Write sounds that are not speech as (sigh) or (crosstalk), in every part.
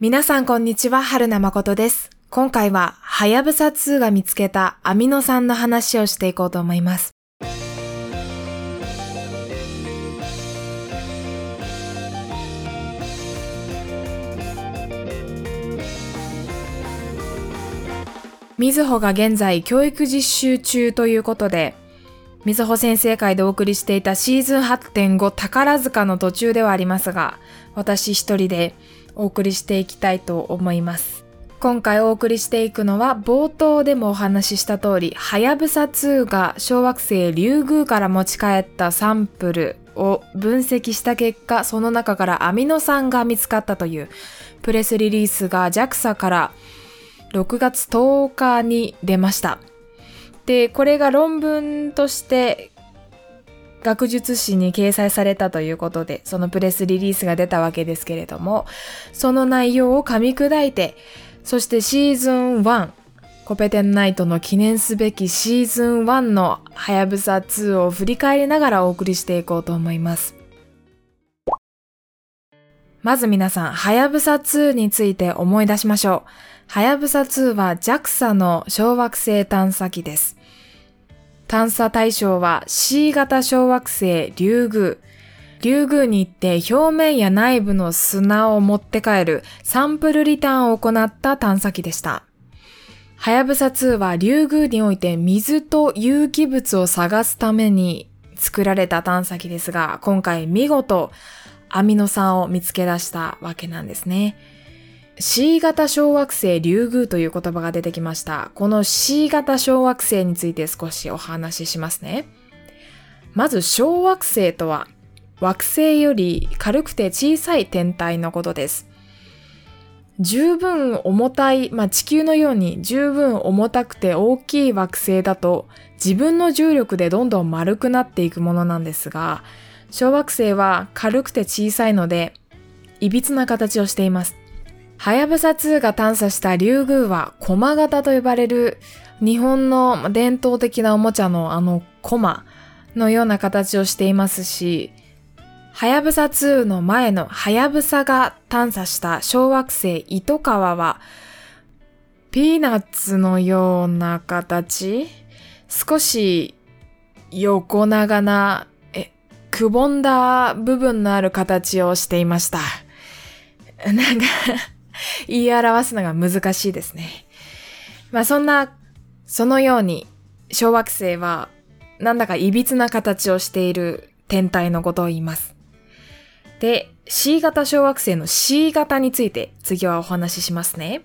皆さんこんにちは、春名誠です。今回は、はやぶさ2が見つけたアミノ酸の話をしていこうと思います。みずほが現在教育実習中ということで、みずほ先生会でお送りしていたシーズン8.5宝塚の途中ではありますが、私一人でお送りしていきたいと思います。今回お送りしていくのは冒頭でもお話しした通り、はやぶさ2が小惑星リュウグウから持ち帰ったサンプルを分析した結果、その中からアミノ酸が見つかったというプレスリリースが JAXA から6月10日に出ました。で、これが論文として学術誌に掲載されたということで、そのプレスリリースが出たわけですけれども、その内容を噛み砕いて、そしてシーズン1、コペテンナイトの記念すべきシーズン1のはやぶさ2を振り返りながらお送りしていこうと思います。まず皆さん、はやぶさ2について思い出しましょう。はやぶさ2は JAXA の小惑星探査機です。探査対象は C 型小惑星リュウグウ。リュウグウに行って表面や内部の砂を持って帰るサンプルリターンを行った探査機でした。はやぶさ2はリュウグウにおいて水と有機物を探すために作られた探査機ですが、今回見事アミノ酸を見つけ出したわけなんですね。C 型小惑星リュウグウという言葉が出てきました。この C 型小惑星について少しお話ししますね。まず小惑星とは惑星より軽くて小さい天体のことです。十分重たい、まあ、地球のように十分重たくて大きい惑星だと自分の重力でどんどん丸くなっていくものなんですが、小惑星は軽くて小さいので、いびつな形をしています。はやぶさ2が探査したリュウグウは駒型と呼ばれる日本の伝統的なおもちゃのあの駒のような形をしていますし、はやぶさ2の前のはやぶさが探査した小惑星糸川はピーナッツのような形？少し横長な、え、くぼんだ部分のある形をしていました。(laughs) なんか (laughs) 言い表すのが難しいですね。まあそんな、そのように小惑星はなんだか歪な形をしている天体のことを言います。で、C 型小惑星の C 型について次はお話ししますね。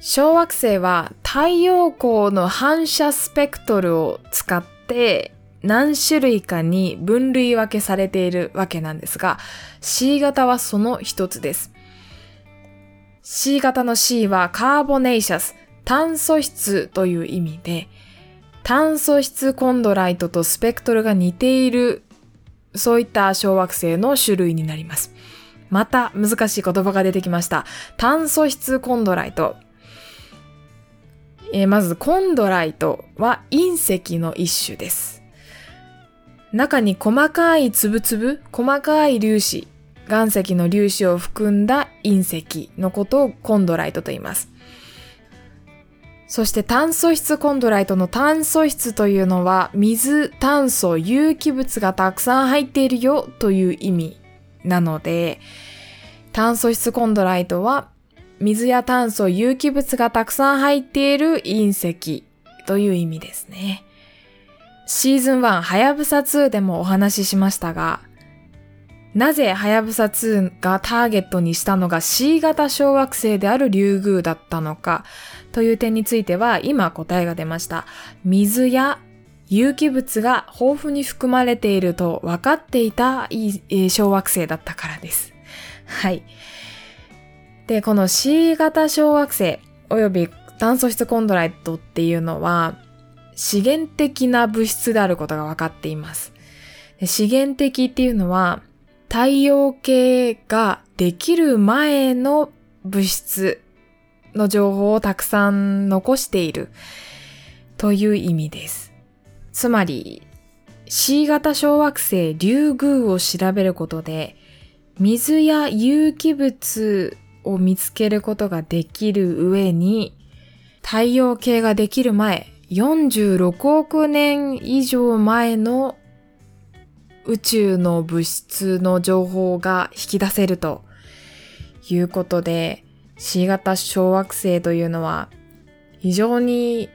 小惑星は太陽光の反射スペクトルを使って何種類かに分類分けされているわけなんですが、C 型はその一つです。C 型の C はカーボネイシャス、炭素質という意味で、炭素質コンドライトとスペクトルが似ている、そういった小惑星の種類になります。また難しい言葉が出てきました。炭素質コンドライト。えー、まずコンドライトは隕石の一種です。中に細かい粒々、細かい粒子、岩石の粒子を含んだ隕石のことをコンドライトと言います。そして炭素質コンドライトの炭素質というのは水、炭素、有機物がたくさん入っているよという意味なので、炭素質コンドライトは水や炭素、有機物がたくさん入っている隕石という意味ですね。シーズン1はやぶさ2でもお話ししましたが、なぜはやぶさ2がターゲットにしたのが C 型小惑星であるリュウグウだったのか？という点については今答えが出ました。水や有機物が豊富に含まれていると分かっていた小惑星だったからです。はい。で、この C 型小惑星及び炭素質コンドライトっていうのは資源的な物質であることが分かっています。資源的っていうのは太陽系ができる前の物質の情報をたくさん残しているという意味です。つまり C 型小惑星リュウグウを調べることで水や有機物を見つけることができる上に、太陽系ができる前、46億年以上前の宇宙の物質の情報が引き出せるということで、C 型小惑星というのは非常に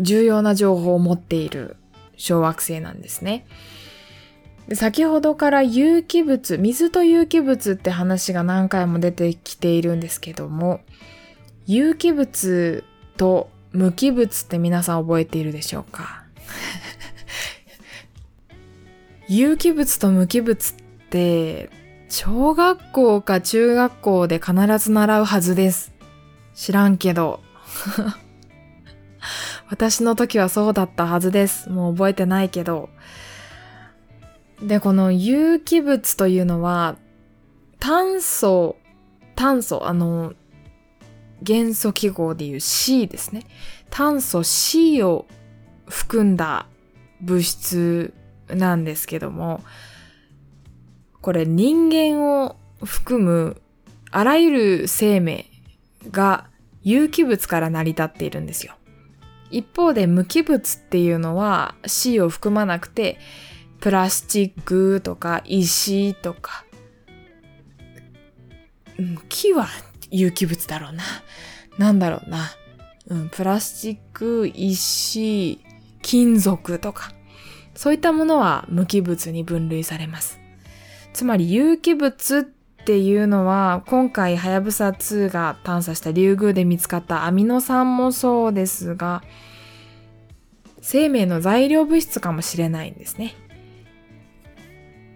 重要な情報を持っている小惑星なんですね。先ほどから有機物、水と有機物って話が何回も出てきているんですけども、有機物と無機物って皆さん覚えているでしょうか？有機物と無機物って小学校か中学校で必ず習うはずです。知らんけど。(laughs) 私の時はそうだったはずです。もう覚えてないけど。で、この有機物というのは、炭素、炭素、あの、元素記号でいう C ですね。炭素 C を含んだ物質なんですけども、これ人間を含むあらゆる生命が有機物から成り立っているんですよ。一方で無機物っていうのは C を含まなくて、プラスチックとか石とか、うん、木は有機物だろうな。なんだろうな。うん、プラスチック、石、金属とか、そういったものは無機物に分類されます。つまり有機物っていうのは、今回はやぶさ2が探査したリュウグウで見つかったアミノ酸もそうですが、生命の材料物質かもしれないんですね。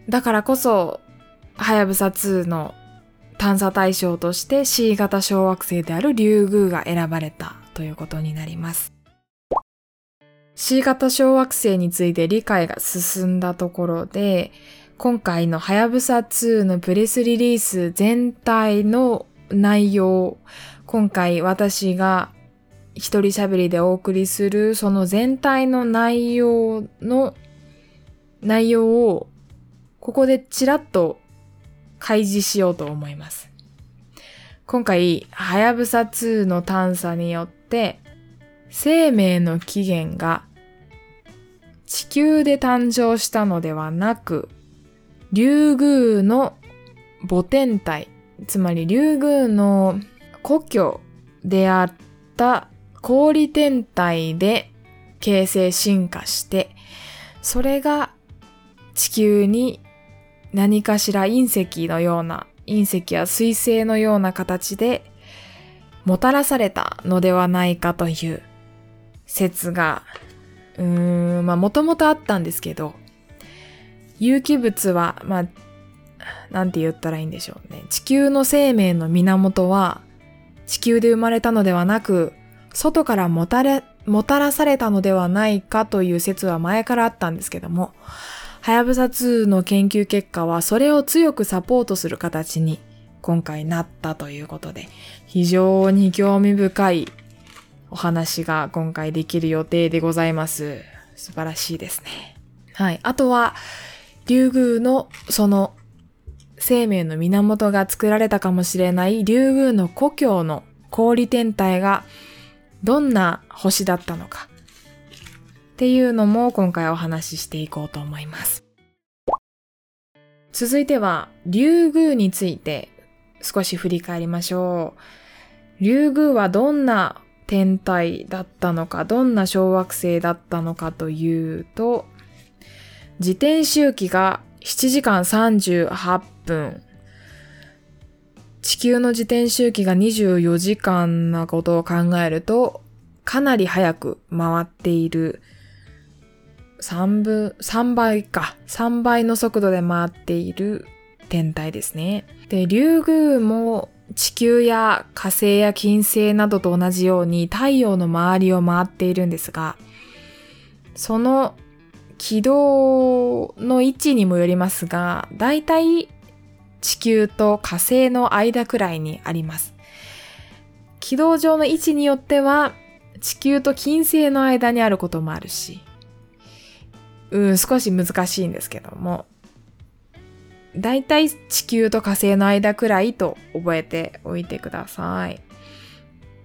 だからこそ、はやぶさ2の探査対象として C 型小惑星であるリュウグウが選ばれたということになります。C 型小惑星について理解が進んだところで、今回のはやぶさ2のプレスリリース全体の内容、今回私が一人喋りでお送りするその全体の内容の内容をここでちらっと開示しようと思います。今回、はやぶさ2の探査によって、生命の起源が地球で誕生したのではなく、竜宮の母天体、つまり竜宮の故郷であった氷天体で形成進化して、それが地球に何かしら隕石のような、隕石や水星のような形でもたらされたのではないかという説が、うーん、まあもともとあったんですけど、有機物は、まあ、なんて言ったらいいんでしょうね。地球の生命の源は、地球で生まれたのではなく、外からもたれ、もたらされたのではないかという説は前からあったんですけども、はやぶさ2の研究結果はそれを強くサポートする形に今回なったということで、非常に興味深いお話が今回できる予定でございます。素晴らしいですね。はい。あとは、竜宮のその生命の源が作られたかもしれない竜宮の故郷の氷天体がどんな星だったのかっていうのも今回お話ししていこうと思います。続いては、竜宮について少し振り返りましょう。竜宮はどんな天体だったのか、どんな小惑星だったのかというと、自転周期が7時間38分。地球の自転周期が24時間なことを考えると、かなり早く回っている。3分、3倍か。3倍の速度で回っている天体ですね。で、竜宮も地球や火星や金星などと同じように太陽の周りを回っているんですが、その軌道の位置にもよりますが、だいたい地球と火星の間くらいにあります。軌道上の位置によっては、地球と金星の間にあることもあるし、うん、少し難しいんですけども。だいたい地球と火星の間くらいと覚えておいてください。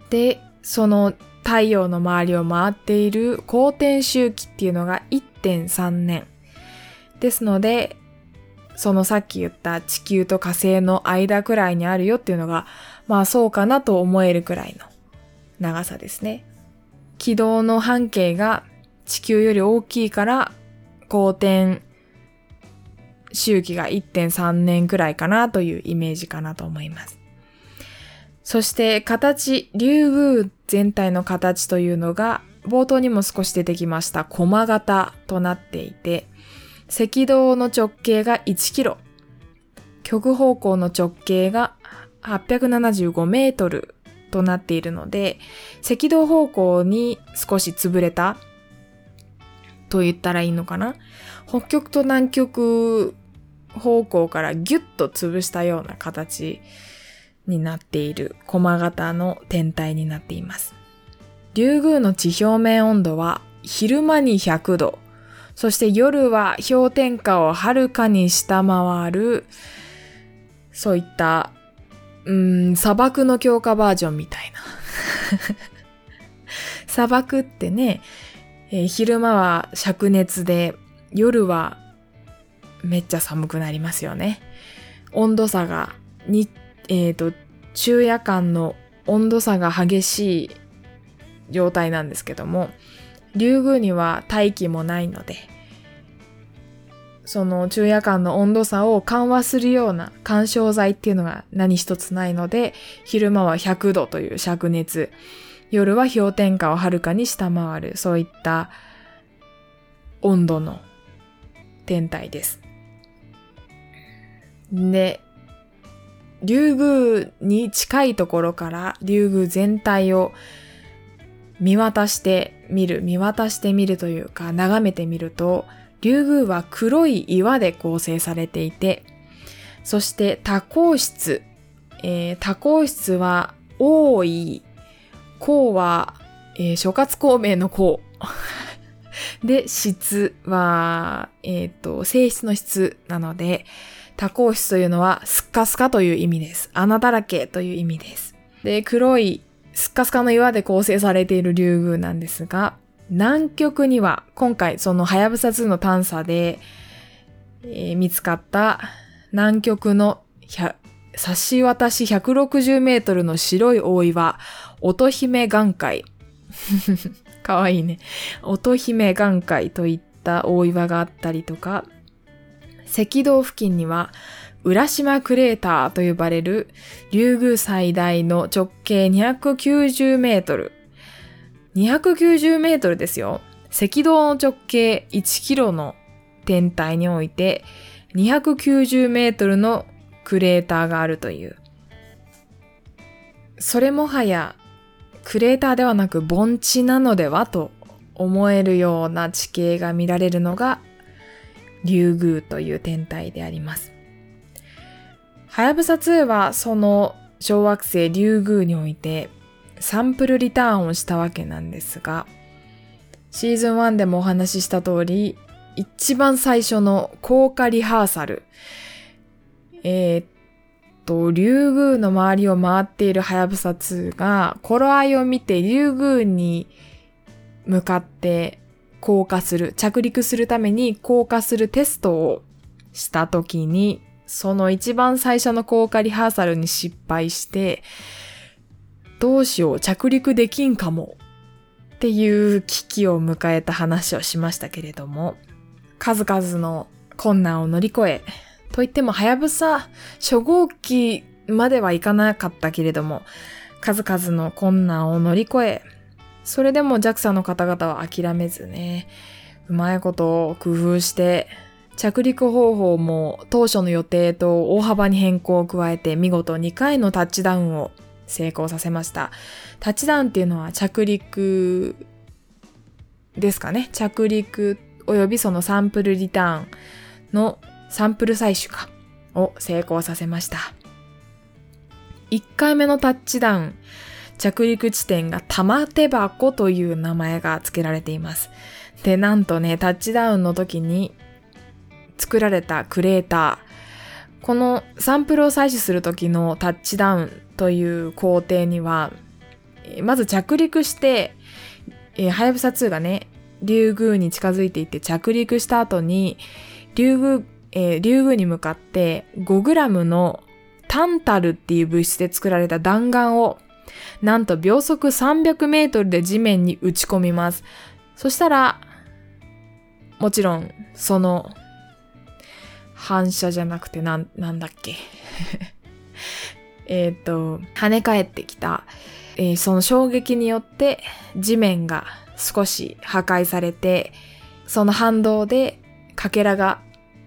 で、その太陽の周りを回っている公転周期っていうのが1.3年。ですので、そのさっき言った地球と火星の間くらいにあるよっていうのが、まあそうかなと思えるくらいの長さですね。軌道の半径が地球より大きいから、公転周期が1.3年くらいかなというイメージかなと思います。そして形、竜宮全体の形というのが冒頭にも少し出てきました駒型となっていて、赤道の直径が1キロ、極方向の直径が875メートルとなっているので、赤道方向に少し潰れたと言ったらいいのかな北極と南極方向からギュッと潰したような形になっている駒型の天体になっています。竜宮の地表面温度は昼間に100度、そして夜は氷点下をはるかに下回る、そういった、うん、砂漠の強化バージョンみたいな。(laughs) 砂漠ってね、えー、昼間は灼熱で、夜はめっちゃ寒くなりますよね。温度差が、に、えっ、ー、と、昼夜間の温度差が激しい状態なんですけども、竜宮には大気もないので、その昼夜間の温度差を緩和するような干渉剤っていうのが何一つないので、昼間は100度という灼熱、夜は氷点下をはるかに下回る、そういった温度の天体です。で、竜宮に近いところから竜宮全体を見渡してみる、見渡してみるというか、眺めてみると、竜宮は黒い岩で構成されていて、そして多孔質、えー、多孔質は多い、孔は、えー、諸葛孔明の孔。(laughs) で、質は、えっ、ー、と、性質の質なので、多孔質というのはスッカスカという意味です。穴だらけという意味です。で、黒いスッカスカの岩で構成されている竜宮なんですが、南極には今回そのハヤブサ2の探査で、えー、見つかった南極の差し渡し160メートルの白い大岩、乙姫岩海。(laughs) かわいいね。乙姫岩海といった大岩があったりとか、赤道付近には、浦島クレーターと呼ばれる竜宮最大の直径290メートル。290メートルですよ。赤道の直径1キロの天体において290メートルのクレーターがあるという。それもはやクレーターではなく盆地なのではと思えるような地形が見られるのが竜宮という天体であります。はやぶさ2はその小惑星竜宮においてサンプルリターンをしたわけなんですが、シーズン1でもお話しした通り、一番最初の効果リハーサル、えー、っと、竜宮の周りを回っているはやぶさ2が、頃合いを見て竜宮に向かって降下する、着陸するために降下するテストをした時に、その一番最初の降下リハーサルに失敗して、どうしよう、着陸できんかもっていう危機を迎えた話をしましたけれども、数々の困難を乗り越え、といっても、はやぶさ初号機まではいかなかったけれども、数々の困難を乗り越え、それでも JAXA の方々は諦めずね、うまいことを工夫して、着陸方法も当初の予定と大幅に変更を加えて見事2回のタッチダウンを成功させました。タッチダウンっていうのは着陸ですかね。着陸及びそのサンプルリターンのサンプル採取かを成功させました。1回目のタッチダウン。着陸地点が玉手箱という名前が付けられています。で、なんとね、タッチダウンの時に作られたクレーターこのサンプルを採取する時のタッチダウンという工程には、まず着陸して、えー、はやぶさ2がね、リュウグウに近づいていって着陸した後に、リュウグウ、えー、リュウグウに向かって5グラムのタンタルっていう物質で作られた弾丸を、なんと秒速300メートルで地面に打ち込みます。そしたら、もちろん、その、反射じゃなくてなん、なんだっけ。(laughs) えっと、跳ね返ってきた、えー、その衝撃によって地面が少し破壊されて、その反動でかけらが、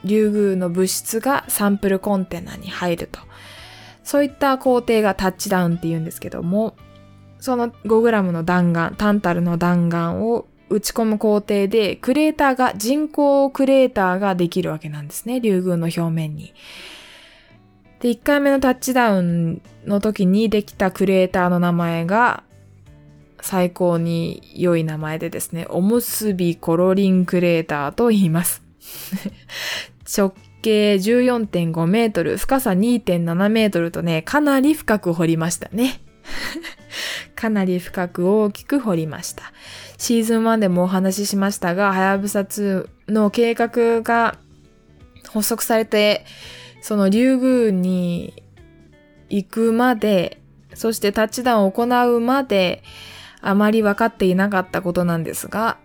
リュウグウの物質がサンプルコンテナに入ると。そういった工程がタッチダウンって言うんですけども、その 5g の弾丸、タンタルの弾丸を打ち込む工程で、クレーターが、人工クレーターができるわけなんですね、竜宮の表面に。で、1回目のタッチダウンの時にできたクレーターの名前が、最高に良い名前でですね、おむすびコロリンクレーターと言います。直 (laughs) 径14.5メートル、深さ2.7メートルとね、かなり深く掘りましたね。(laughs) かなり深く大きく掘りました。シーズン1でもお話ししましたが、はやぶさ2の計画が発足されて、その竜宮に行くまで、そしてタッチダウンを行うまで、あまり分かっていなかったことなんですが、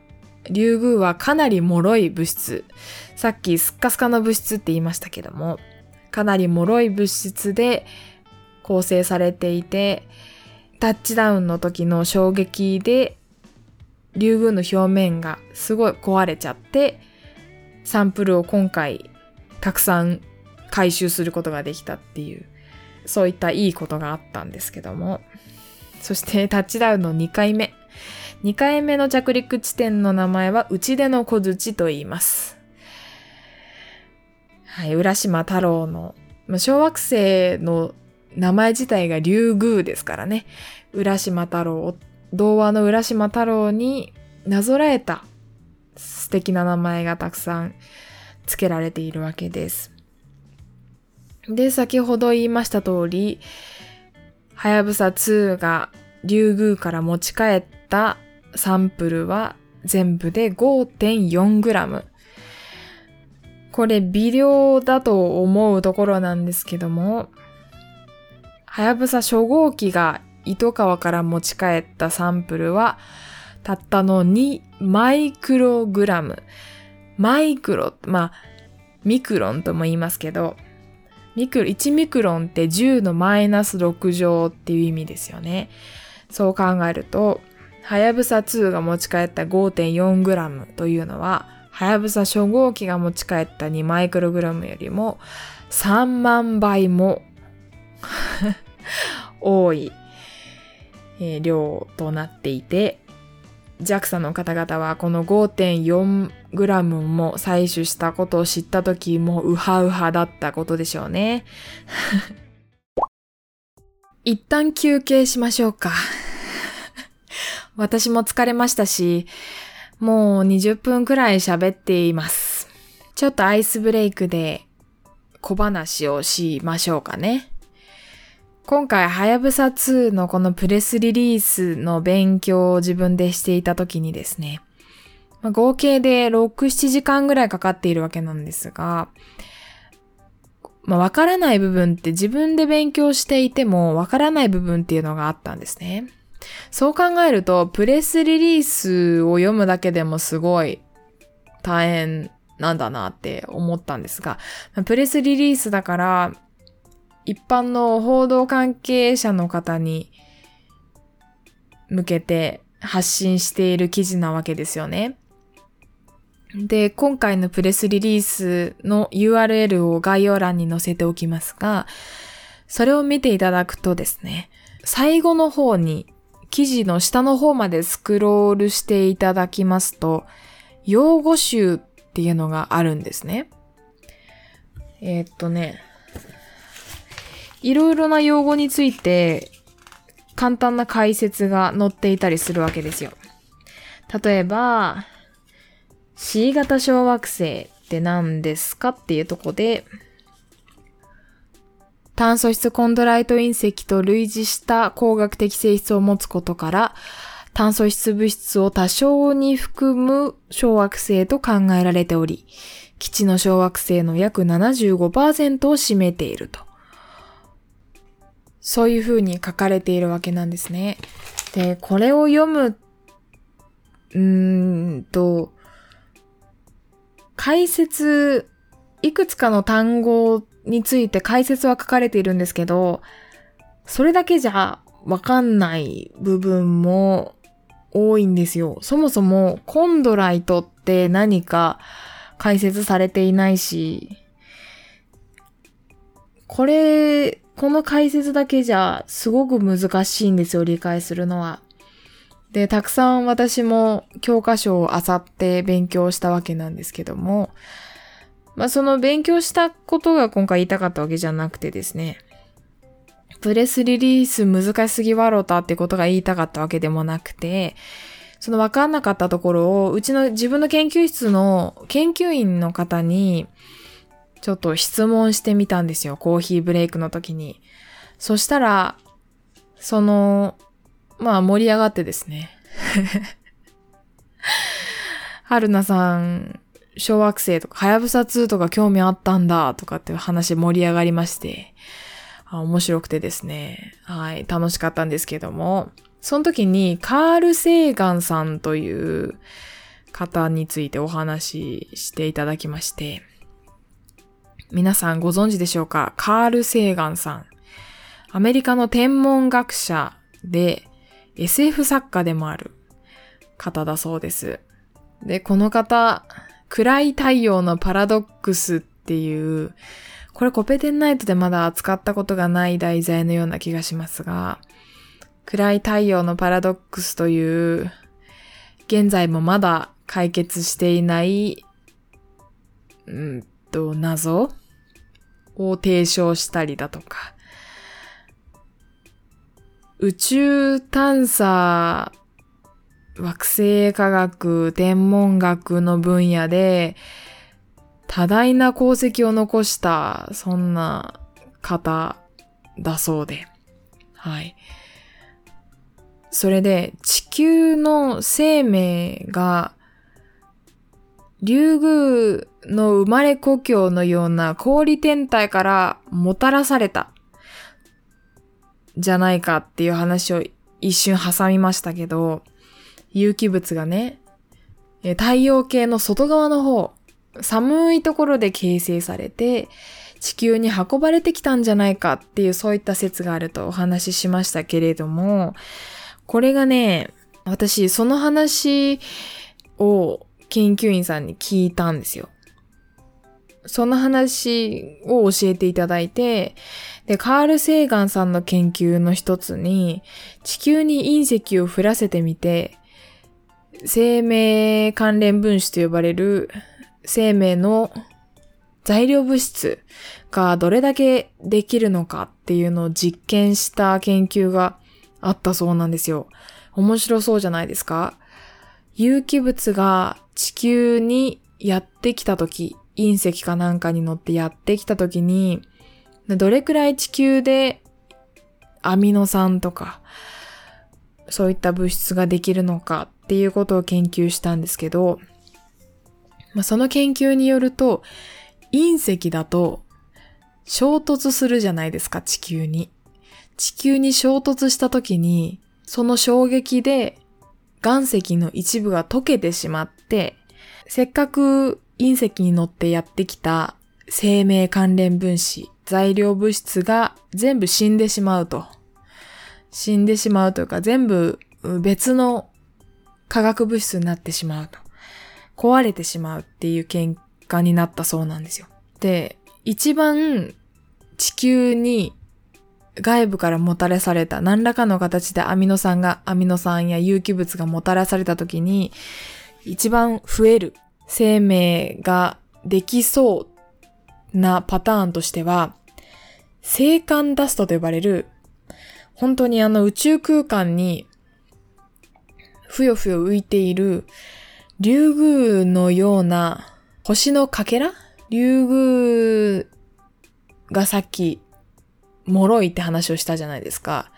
竜宮はかなり脆い物質。さっきスッカスカの物質って言いましたけども、かなり脆い物質で構成されていて、タッチダウンの時の衝撃で、竜宮の表面がすごい壊れちゃって、サンプルを今回たくさん回収することができたっていう、そういったいいことがあったんですけども。そしてタッチダウンの2回目。2回目の着陸地点の名前は内出の小槌と言います。はい、浦島太郎の、小惑星の名前自体が竜宮ですからね。浦島太郎、童話の浦島太郎になぞらえた素敵な名前がたくさん付けられているわけです。で、先ほど言いました通り、はやぶさ2が竜宮から持ち帰ったサンプルは全部で 5.4g。これ微量だと思うところなんですけども、はやぶさ初号機が糸川から持ち帰ったサンプルはたったの2マイクログラム。マイクロ、まあ、ミクロンとも言いますけど、ミクロ、1ミクロンって10のマイナス6乗っていう意味ですよね。そう考えると、はやぶさ2が持ち帰った 5.4g というのは、はやぶさ初号機が持ち帰った2マイクログラムよりも3万倍も (laughs) 多い、量となっていて、JAXA の方々はこの 5.4g も採取したことを知った時もうウハウハだったことでしょうね。一旦休憩しましょうか。私も疲れましたし、もう20分くらい喋っています。ちょっとアイスブレイクで小話をしましょうかね。今回、はやぶさ2のこのプレスリリースの勉強を自分でしていた時にですね、ま、合計で6、7時間ぐらいかかっているわけなんですが、まあ、わからない部分って自分で勉強していてもわからない部分っていうのがあったんですね。そう考えると、プレスリリースを読むだけでもすごい大変なんだなって思ったんですが、プレスリリースだから、一般の報道関係者の方に向けて発信している記事なわけですよね。で、今回のプレスリリースの URL を概要欄に載せておきますが、それを見ていただくとですね、最後の方に記事の下の方までスクロールしていただきますと、用語集っていうのがあるんですね。えー、っとね、いろいろな用語について簡単な解説が載っていたりするわけですよ。例えば、C 型小惑星って何ですかっていうとこで、炭素質コンドライト隕石と類似した工学的性質を持つことから、炭素質物質を多少に含む小惑星と考えられており、基地の小惑星の約75%を占めていると。そういう風に書かれているわけなんですね。で、これを読む、うーんと、解説、いくつかの単語について解説は書かれているんですけど、それだけじゃわかんない部分も多いんですよ。そもそもコンドライトって何か解説されていないし、これ、この解説だけじゃすごく難しいんですよ、理解するのは。で、たくさん私も教科書を漁って勉強したわけなんですけども、まあその勉強したことが今回言いたかったわけじゃなくてですね、プレスリリース難しすぎわろたってことが言いたかったわけでもなくて、その分かんなかったところを、うちの自分の研究室の研究員の方に、ちょっと質問してみたんですよ。コーヒーブレイクの時に。そしたら、その、まあ盛り上がってですね。(laughs) 春菜さん、小惑星とか、はやぶさ2とか興味あったんだとかっていう話盛り上がりまして、面白くてですね。はい、楽しかったんですけども、その時にカール・セーガンさんという方についてお話ししていただきまして、皆さんご存知でしょうか？カール・セーガンさん。アメリカの天文学者で SF 作家でもある方だそうです。で、この方、暗い太陽のパラドックスっていう、これコペテンナイトでまだ扱ったことがない題材のような気がしますが、暗い太陽のパラドックスという、現在もまだ解決していない、うんと、謎を提唱したりだとか、宇宙探査惑星科学、天文学の分野で、多大な功績を残した、そんな方だそうで。はい。それで、地球の生命が、竜宮の生まれ故郷のような氷天体からもたらされた、じゃないかっていう話を一瞬挟みましたけど、有機物がね、太陽系の外側の方、寒いところで形成されて、地球に運ばれてきたんじゃないかっていうそういった説があるとお話ししましたけれども、これがね、私その話を研究員さんに聞いたんですよ。その話を教えていただいて、で、カール・セーガンさんの研究の一つに、地球に隕石を降らせてみて、生命関連分子と呼ばれる生命の材料物質がどれだけできるのかっていうのを実験した研究があったそうなんですよ。面白そうじゃないですか有機物が地球にやってきた時、隕石かなんかに乗ってやってきた時に、どれくらい地球でアミノ酸とか、そういった物質ができるのかっていうことを研究したんですけど、まあ、その研究によると、隕石だと衝突するじゃないですか、地球に。地球に衝突した時に、その衝撃で岩石の一部が溶けてしまって、せっかく隕石に乗ってやってきた生命関連分子、材料物質が全部死んでしまうと。死んでしまうというか全部別の化学物質になってしまうと。壊れてしまうっていう結果になったそうなんですよ。で、一番地球に外部からもたらされた何らかの形でアミノ酸が、アミノ酸や有機物がもたらされた時に一番増える生命ができそうなパターンとしては、星間ダストと呼ばれる、本当にあの宇宙空間にふよふよ浮いている竜宮のような星のかけら？竜宮がさっき脆いって話をしたじゃないですか。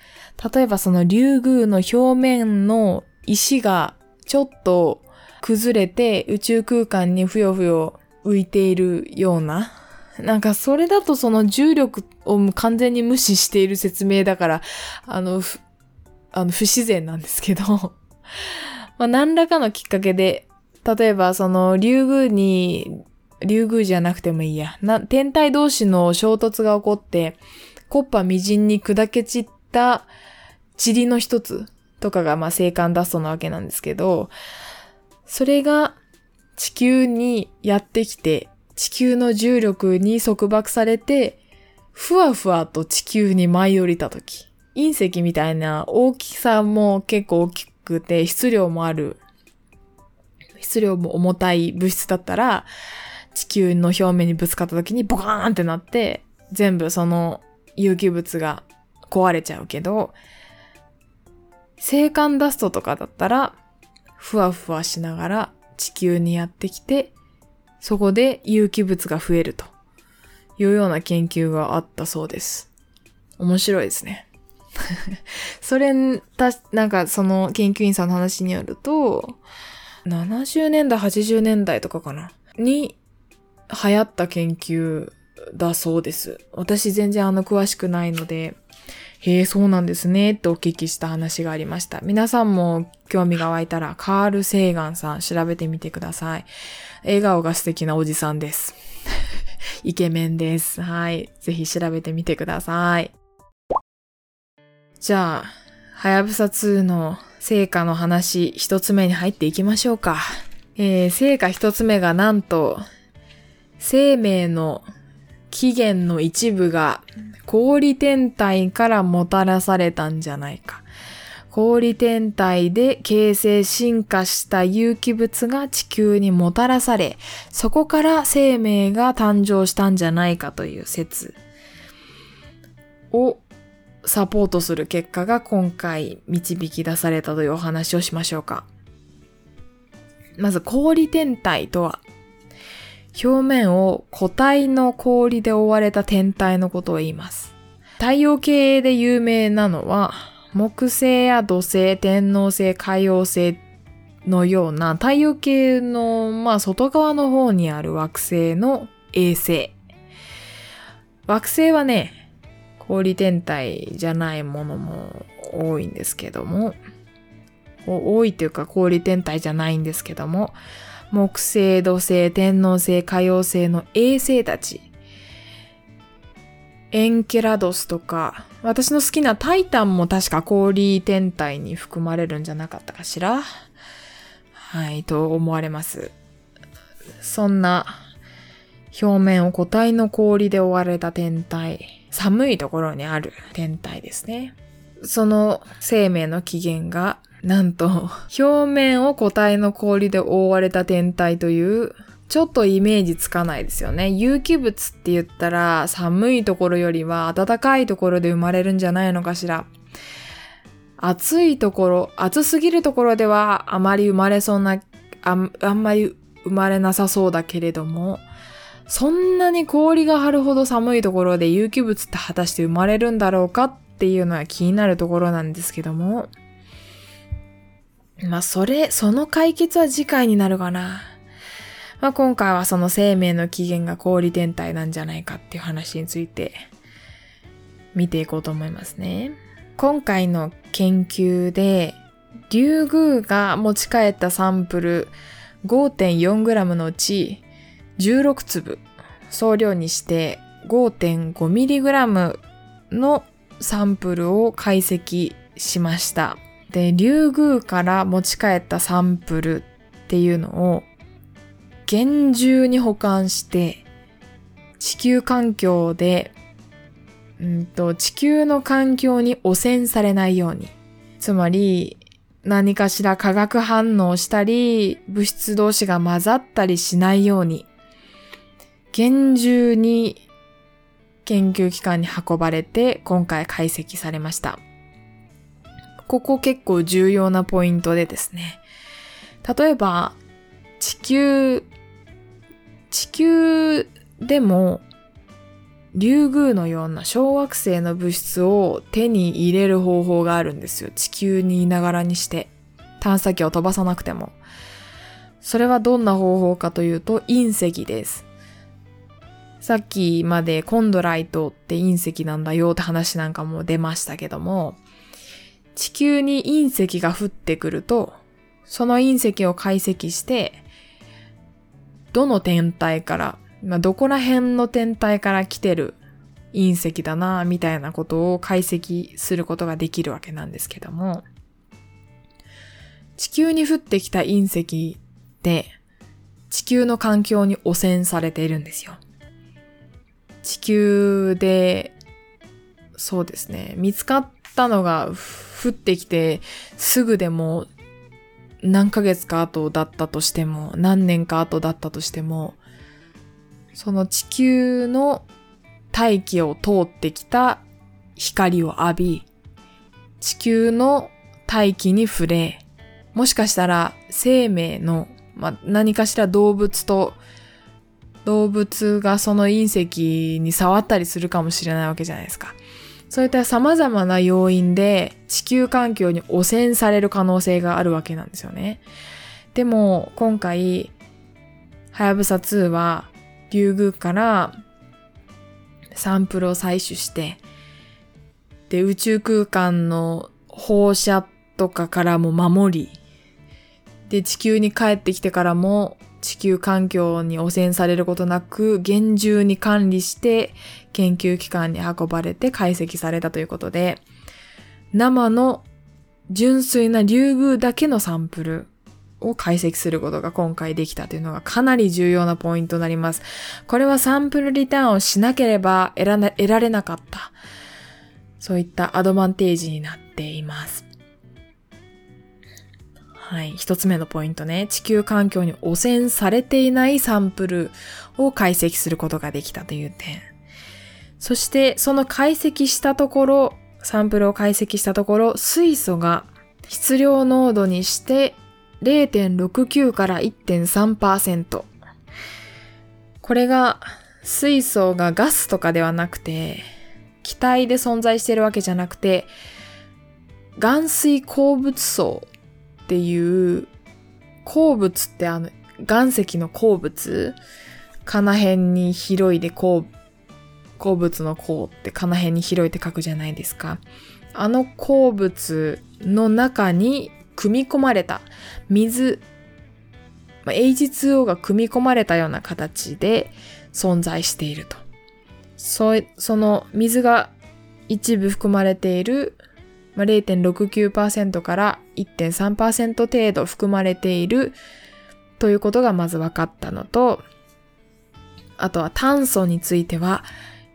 例えばその竜宮の表面の石がちょっと崩れて宇宙空間にふよふよ浮いているような。なんかそれだとその重力を完全に無視している説明だから、あの、あの不自然なんですけど、(laughs) まあ何らかのきっかけで、例えばその竜宮に、竜宮じゃなくてもいいや、な天体同士の衝突が起こって、コッパみじんに砕け散った塵の一つとかがまあ星間ダストなわけなんですけど、それが地球にやってきて、地球の重力に束縛されて、ふわふわと地球に舞い降りたとき、隕石みたいな大きさも結構大きくて質量もある、質量も重たい物質だったら、地球の表面にぶつかった時にボカーンってなって、全部その有機物が壊れちゃうけど、星間ダストとかだったら、ふわふわしながら地球にやってきて、そこで有機物が増えるというような研究があったそうです。面白いですね。(laughs) それ、た、なんかその研究員さんの話によると、70年代、80年代とかかな？に流行った研究だそうです。私全然あの詳しくないので、へえ、そうなんですね、ってお聞きした話がありました。皆さんも興味が湧いたら、カール・セーガンさん調べてみてください。笑顔が素敵なおじさんです。(laughs) イケメンです。はい。ぜひ調べてみてください。じゃあ、はやぶさ2の成果の話一つ目に入っていきましょうか。えー、成果一つ目がなんと、生命の起源の一部が氷天体からもたらされたんじゃないか。氷天体で形成進化した有機物が地球にもたらされ、そこから生命が誕生したんじゃないかという説をサポートする結果が今回導き出されたというお話をしましょうか。まず氷天体とは表面を固体の氷で覆われた天体のことを言います。太陽系で有名なのは、木星や土星、天王星、海王星のような太陽系の、まあ、外側の方にある惑星の衛星。惑星はね、氷天体じゃないものも多いんですけども、多いというか氷天体じゃないんですけども、木星、土星、天王星、海王星の衛星たち。エンケラドスとか、私の好きなタイタンも確か氷天体に含まれるんじゃなかったかしら？はい、と思われます。そんな表面を固体の氷で覆われた天体、寒いところにある天体ですね。その生命の起源がなんと、表面を固体の氷で覆われた天体という、ちょっとイメージつかないですよね。有機物って言ったら、寒いところよりは暖かいところで生まれるんじゃないのかしら。暑いところ、暑すぎるところではあまり生まれそうな、ああんまり生まれなさそうだけれども、そんなに氷が張るほど寒いところで有機物って果たして生まれるんだろうかっていうのは気になるところなんですけども、まあ、それ、その解決は次回になるかな。まあ、今回はその生命の起源が氷天体なんじゃないかっていう話について見ていこうと思いますね。今回の研究で、リュウグウが持ち帰ったサンプル 5.4g のうち16粒総量にして 5.5mg のサンプルを解析しました。で、竜宮から持ち帰ったサンプルっていうのを厳重に保管して地球環境で、うんと、地球の環境に汚染されないように。つまり、何かしら化学反応したり、物質同士が混ざったりしないように、厳重に研究機関に運ばれて今回解析されました。ここ結構重要なポイントでですね。例えば、地球、地球でもリュウグウのような小惑星の物質を手に入れる方法があるんですよ。地球にいながらにして。探査機を飛ばさなくても。それはどんな方法かというと隕石です。さっきまでコンドライトって隕石なんだよって話なんかも出ましたけども、地球に隕石が降ってくると、その隕石を解析して、どの天体から、まあ、どこら辺の天体から来てる隕石だな、みたいなことを解析することができるわけなんですけども、地球に降ってきた隕石って地球の環境に汚染されているんですよ。地球で、そうですね、見つかったのが降ってきてすぐでも何ヶ月か後だったとしても、何年か後だったとしても、その地球の大気を通ってきた光を浴び、地球の大気に触れ、もしかしたら生命の、まあ、何かしら動物と動物がその隕石に触ったりするかもしれないわけじゃないですか。そういった様々な要因で地球環境に汚染される可能性があるわけなんですよね。でも今回、はやぶさ2はリュウグウからサンプルを採取して、で、宇宙空間の放射とかからも守り、で、地球に帰ってきてからも地球環境に汚染されることなく厳重に管理して研究機関に運ばれて解析されたということで、生の純粋な竜宮だけのサンプルを解析することが今回できたというのがかなり重要なポイントになります。これはサンプルリターンをしなければ得られなかった。そういったアドバンテージになっています。はい。一つ目のポイントね。地球環境に汚染されていないサンプルを解析することができたという点。そして、その解析したところ、サンプルを解析したところ、水素が質量濃度にして0.69から1.3%。これが水素がガスとかではなくて、気体で存在しているわけじゃなくて、岩水鉱物層っていう鉱物ってあの岩石の鉱物かな辺に広いで鉱鉱物の鉱ってかな辺に広いって書くじゃないですか。あの鉱物の中に組み込まれた水、まあ、H2O が組み込まれたような形で存在していると。そその水が一部含まれているまあ、0.69%から1.3%程度含まれているということがまず分かったのと、あとは炭素については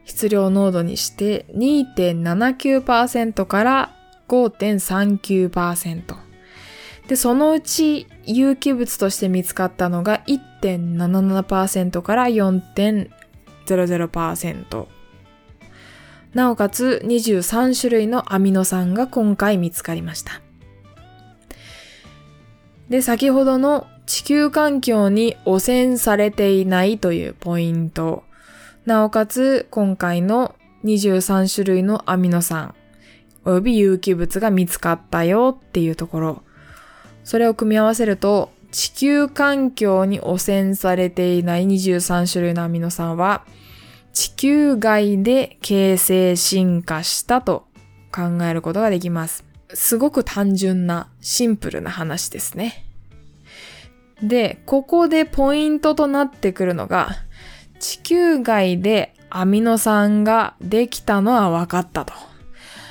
質量濃度にして2.79%から5.39%。で、そのうち有機物として見つかったのが1.77%から4.00%。なおかつ23種類のアミノ酸が今回見つかりました。で、先ほどの地球環境に汚染されていないというポイント。なおかつ今回の23種類のアミノ酸及び有機物が見つかったよっていうところ。それを組み合わせると地球環境に汚染されていない23種類のアミノ酸は地球外で形成進化したと考えることができます。すごく単純なシンプルな話ですね。で、ここでポイントとなってくるのが、地球外でアミノ酸ができたのは分かったと。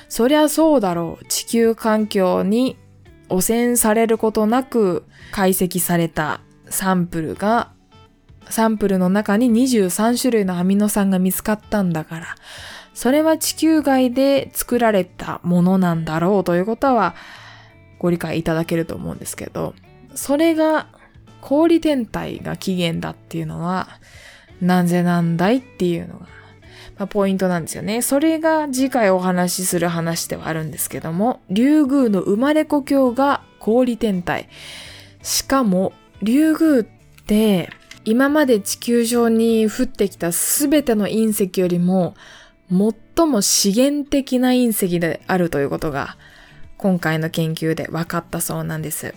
そりゃそうだろう。地球環境に汚染されることなく解析されたサンプルがサンプルの中に23種類のアミノ酸が見つかったんだから、それは地球外で作られたものなんだろうということはご理解いただけると思うんですけど、それが氷天体が起源だっていうのは、なぜなんだいっていうのが、まあ、ポイントなんですよね。それが次回お話しする話ではあるんですけども、竜宮の生まれ故郷が氷天体。しかも、竜宮って今まで地球上に降ってきたすべての隕石よりも最も資源的な隕石であるということが今回の研究で分かったそうなんです。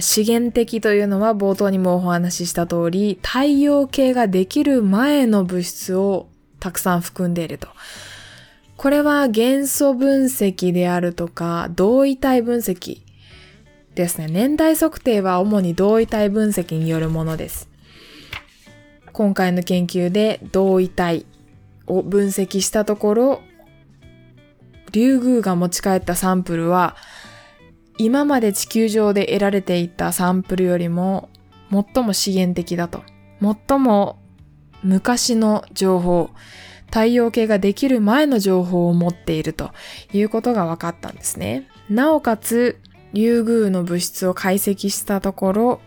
資源的というのは冒頭にもお話しした通り太陽系ができる前の物質をたくさん含んでいると。これは元素分析であるとか同位体分析ですね。年代測定は主に同位体分析によるものです。今回の研究で同位体を分析したところ、リュウグウが持ち帰ったサンプルは、今まで地球上で得られていたサンプルよりも最も資源的だと。最も昔の情報、太陽系ができる前の情報を持っているということが分かったんですね。なおかつ、リュウグウの物質を解析したところ、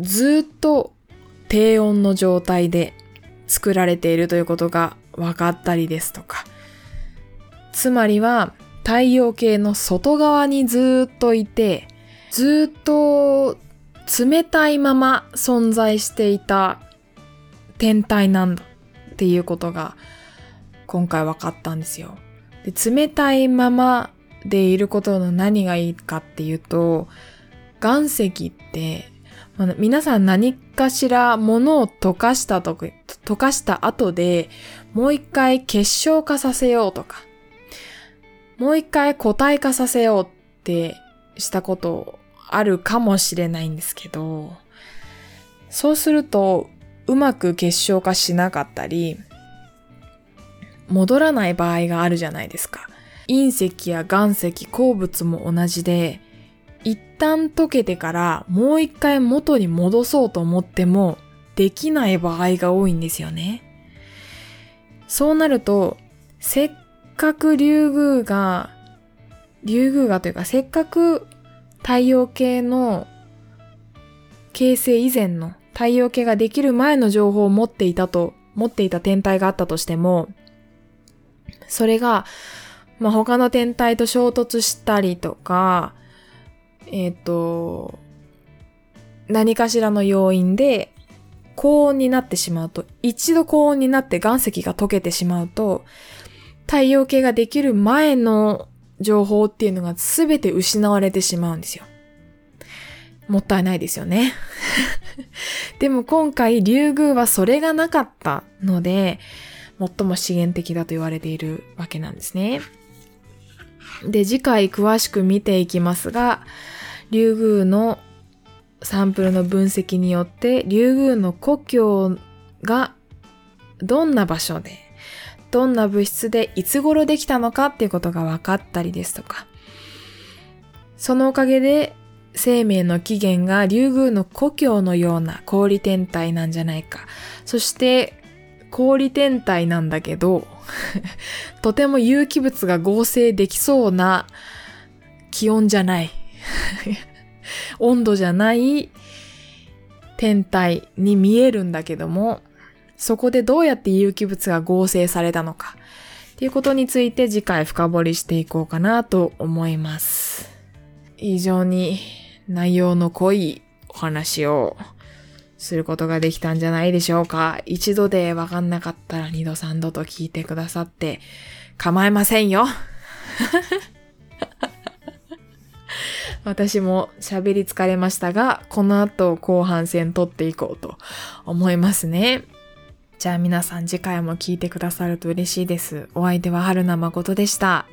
ずっと低温の状態で作られているということが分かったりですとか、つまりは太陽系の外側にずっといて、ずっと冷たいまま存在していた天体なんだっていうことが今回分かったんですよ。で冷たいままでいることの何がいいかっていうと、岩石って皆さん何かしら物を溶かしたと溶かした後でもう一回結晶化させようとか、もう一回固体化させようってしたことあるかもしれないんですけど、そうするとうまく結晶化しなかったり、戻らない場合があるじゃないですか。隕石や岩石、鉱物も同じで、一旦溶けてからもう一回元に戻そうと思ってもできない場合が多いんですよね。そうなると、せっかく竜宮が、竜宮がというかせっかく太陽系の形成以前の太陽系ができる前の情報を持っていたと、持っていた天体があったとしても、それが、まあ、他の天体と衝突したりとか、えっ、ー、と、何かしらの要因で高温になってしまうと、一度高温になって岩石が溶けてしまうと、太陽系ができる前の情報っていうのが全て失われてしまうんですよ。もったいないですよね。(laughs) でも今回、竜宮はそれがなかったので、最も資源的だと言われているわけなんですね。で、次回詳しく見ていきますが、リュウグウのサンプルの分析によって、リュウグウの故郷がどんな場所で、どんな物質でいつ頃できたのかっていうことが分かったりですとか、そのおかげで生命の起源がリュウグウの故郷のような氷天体なんじゃないか。そして氷天体なんだけど、(laughs) とても有機物が合成できそうな気温じゃない。(laughs) 温度じゃない天体に見えるんだけども、そこでどうやって有機物が合成されたのかっていうことについて次回深掘りしていこうかなと思います。非常に内容の濃いお話をすることができたんじゃないでしょうか。一度でわかんなかったら二度三度と聞いてくださって構いませんよ。私も喋り疲れましたが、この後後半戦取っていこうと思いますね。じゃあ皆さん次回も聞いてくださると嬉しいです。お相手は春名誠でした。